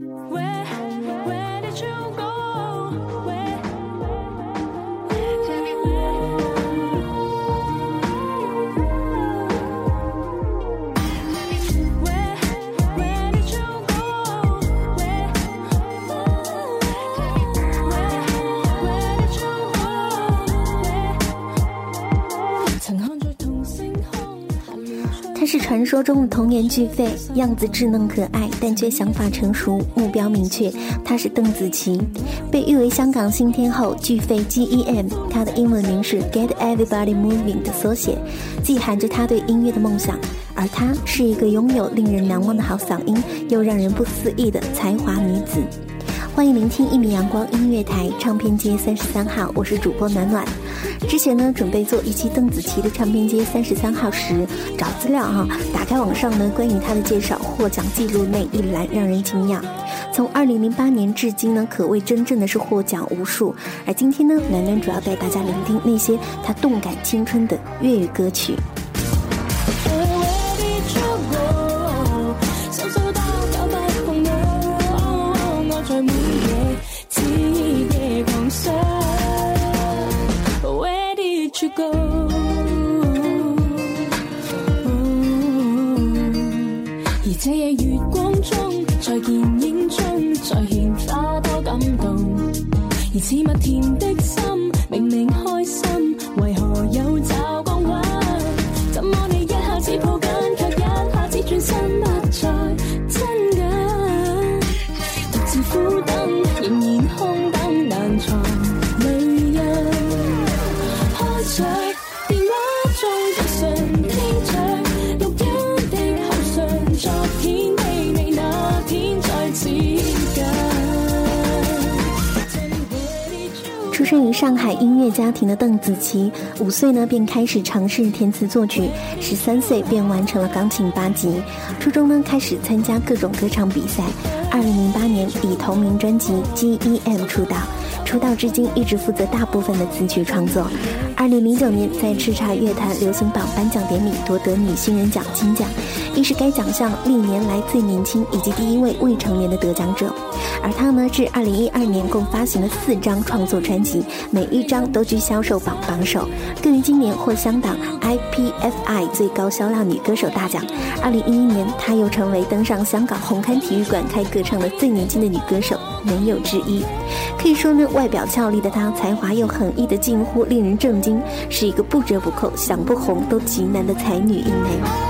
Where 是传说中的童颜巨肺，样子稚嫩可爱，但却想法成熟，目标明确。她是邓紫棋，被誉为香港新天后，巨肺 G E M，她的英文名是 Get Everybody Moving 的缩写，既含着她对音乐的梦想，而她是一个拥有令人难忘的好嗓音，又让人不思议的才华女子。欢迎聆听一米阳光音乐台唱片街三十三号，我是主播暖暖。之前呢，准备做一期邓紫棋的唱片街三十三号时，找资料哈，打开网上呢关于她的介绍，获奖记录那一栏让人惊讶。从二零零八年至今呢，可谓真正的是获奖无数。而今天呢，暖暖主要带大家聆听那些她动感青春的粤语歌曲。似蜜甜的生于上海音乐家庭的邓紫棋，五岁呢便开始尝试填词作曲，十三岁便完成了钢琴八级。初中呢开始参加各种歌唱比赛。二零零八年以同名专辑《G E M》出道，出道至今一直负责大部分的词曲创作。二零零九年在叱咤乐坛流行榜颁奖典礼夺得女新人奖金奖，亦是该奖项历年来最年轻以及第一位未成年的得奖者。而他呢，至二零一二年共发行了四张创作专辑，每一张都居销售榜榜首，更于今年获香港 IPFI 最高销量女歌手大奖。二零一一年，她又成为登上香港红磡体育馆开歌唱的最年轻的女歌手，没有之一。可以说呢，外表俏丽的她，才华又横溢的近乎令人震惊，是一个不折不扣、想不红都极难的才女一枚。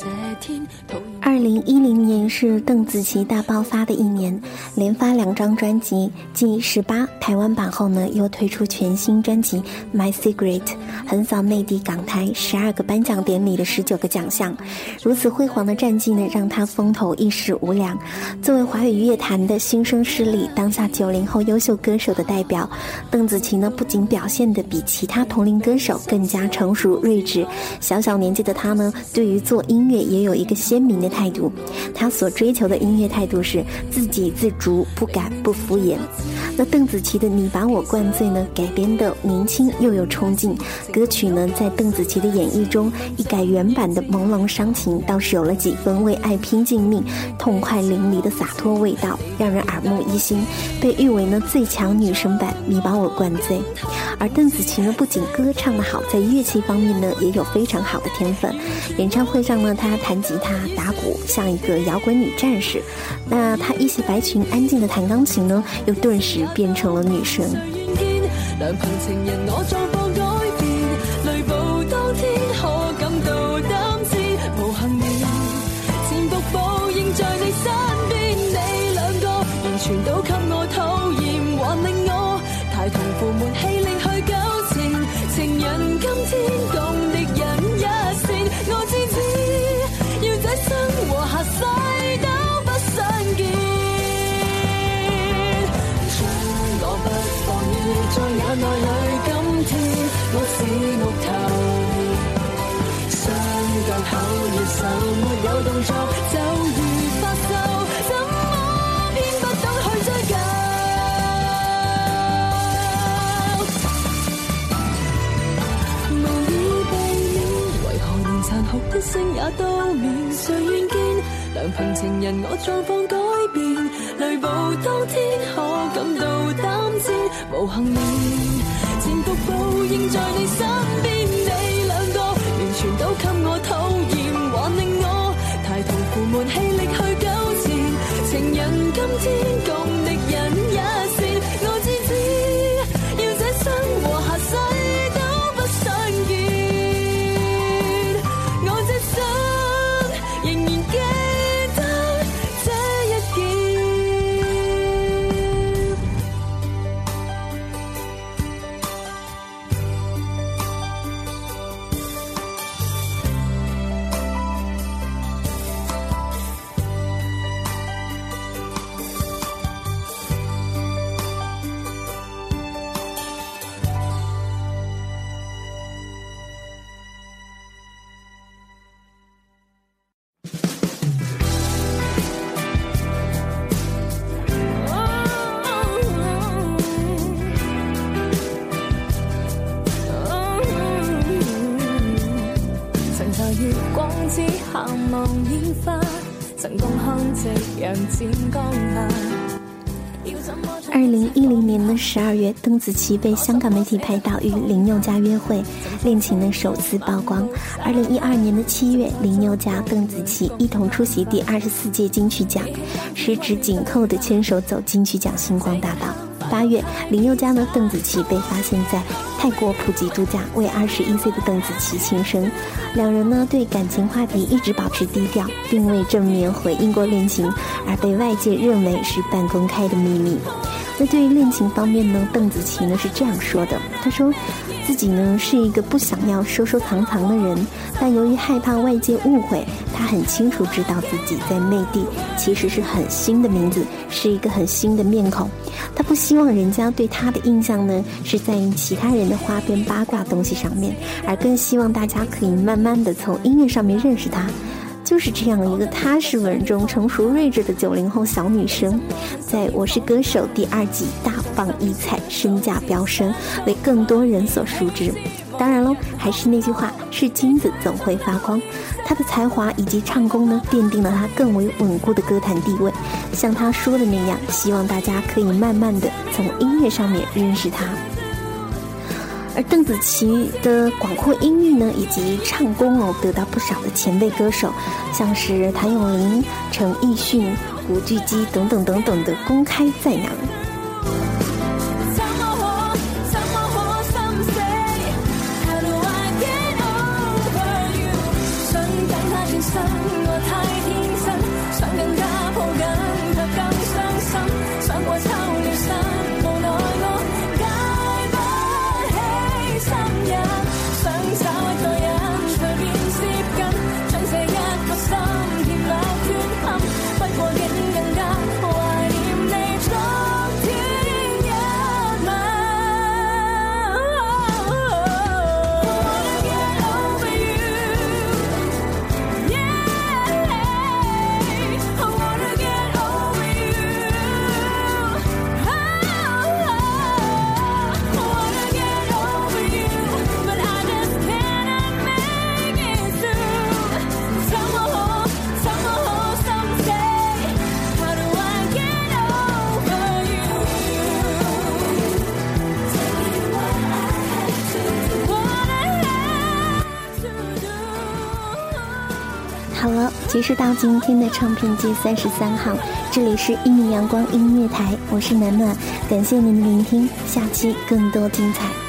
这天零一零年是邓紫棋大爆发的一年，连发两张专辑，继十八台湾版后呢，又推出全新专辑《My Secret》，横扫内地港台十二个颁奖典礼的十九个奖项。如此辉煌的战绩呢，让她风头一时无两。作为华语乐坛的新生势力，当下九零后优秀歌手的代表，邓紫棋呢，不仅表现的比其他同龄歌手更加成熟睿智，小小年纪的她呢，对于做音乐也有一个鲜明的。态度度，他所追求的音乐态度是自给自足，不敢不敷衍。那邓紫棋的《你把我灌醉》呢，改编的年轻又有冲劲。歌曲呢，在邓紫棋的演绎中，一改原版的朦胧伤情，倒是有了几分为爱拼尽命、痛快淋漓的洒脱味道，让人耳目一新。被誉为呢最强女声版《你把我灌醉》。而邓紫棋呢，不仅歌唱得好，在乐器方面呢，也有非常好的天分。演唱会上呢，她弹吉他、打鼓，像一个摇滚女战士。那她一袭白裙，安静的弹钢琴呢，又顿时变成了女神。去旧情，情人今天共敌人一线，我知知，要这生和下世都不相见。若我不放於在眼内里，今天我只木头，双颊口热手没有动作，就如发抖。星也都免，谁愿见良朋情人我状况改变？雷暴当天可感到胆战，无幸免，前伏报应在二零一零年的十二月，邓紫棋被香港媒体拍到与林宥嘉约会，恋情的首次曝光。二零一二年的七月，林宥嘉、邓紫棋一同出席第二十四届金曲奖，十指紧扣的牵手走金曲奖星光大道。八月，林宥嘉呢邓紫棋被发现在泰国普吉度假，为二十一岁的邓紫棋庆生。两人呢对感情话题一直保持低调，并未正面回应过恋情，而被外界认为是半公开的秘密。那对于恋情方面呢，邓紫棋呢是这样说的：“她说。”自己呢是一个不想要收收藏藏的人，但由于害怕外界误会，她很清楚知道自己在内地其实是很新的名字，是一个很新的面孔。她不希望人家对她的印象呢是在其他人的花边八卦东西上面，而更希望大家可以慢慢的从音乐上面认识她。就是这样一个踏实稳重、成熟睿智的九零后小女生，在我是歌手第二季大放异彩，身价飙升，为更多人所熟知。当然喽，还是那句话，是金子总会发光。她的才华以及唱功呢，奠定了她更为稳固的歌坛地位。像她说的那样，希望大家可以慢慢的从音乐上面认识她。而邓紫棋的广阔音域呢，以及唱功哦，得到不少的前辈歌手，像是谭咏麟、陈奕迅、古巨基等等等等的公开赞扬。好了结束到今天的唱片街三十三号，这里是一米阳光音乐台，我是暖暖，感谢您的聆听，下期更多精彩。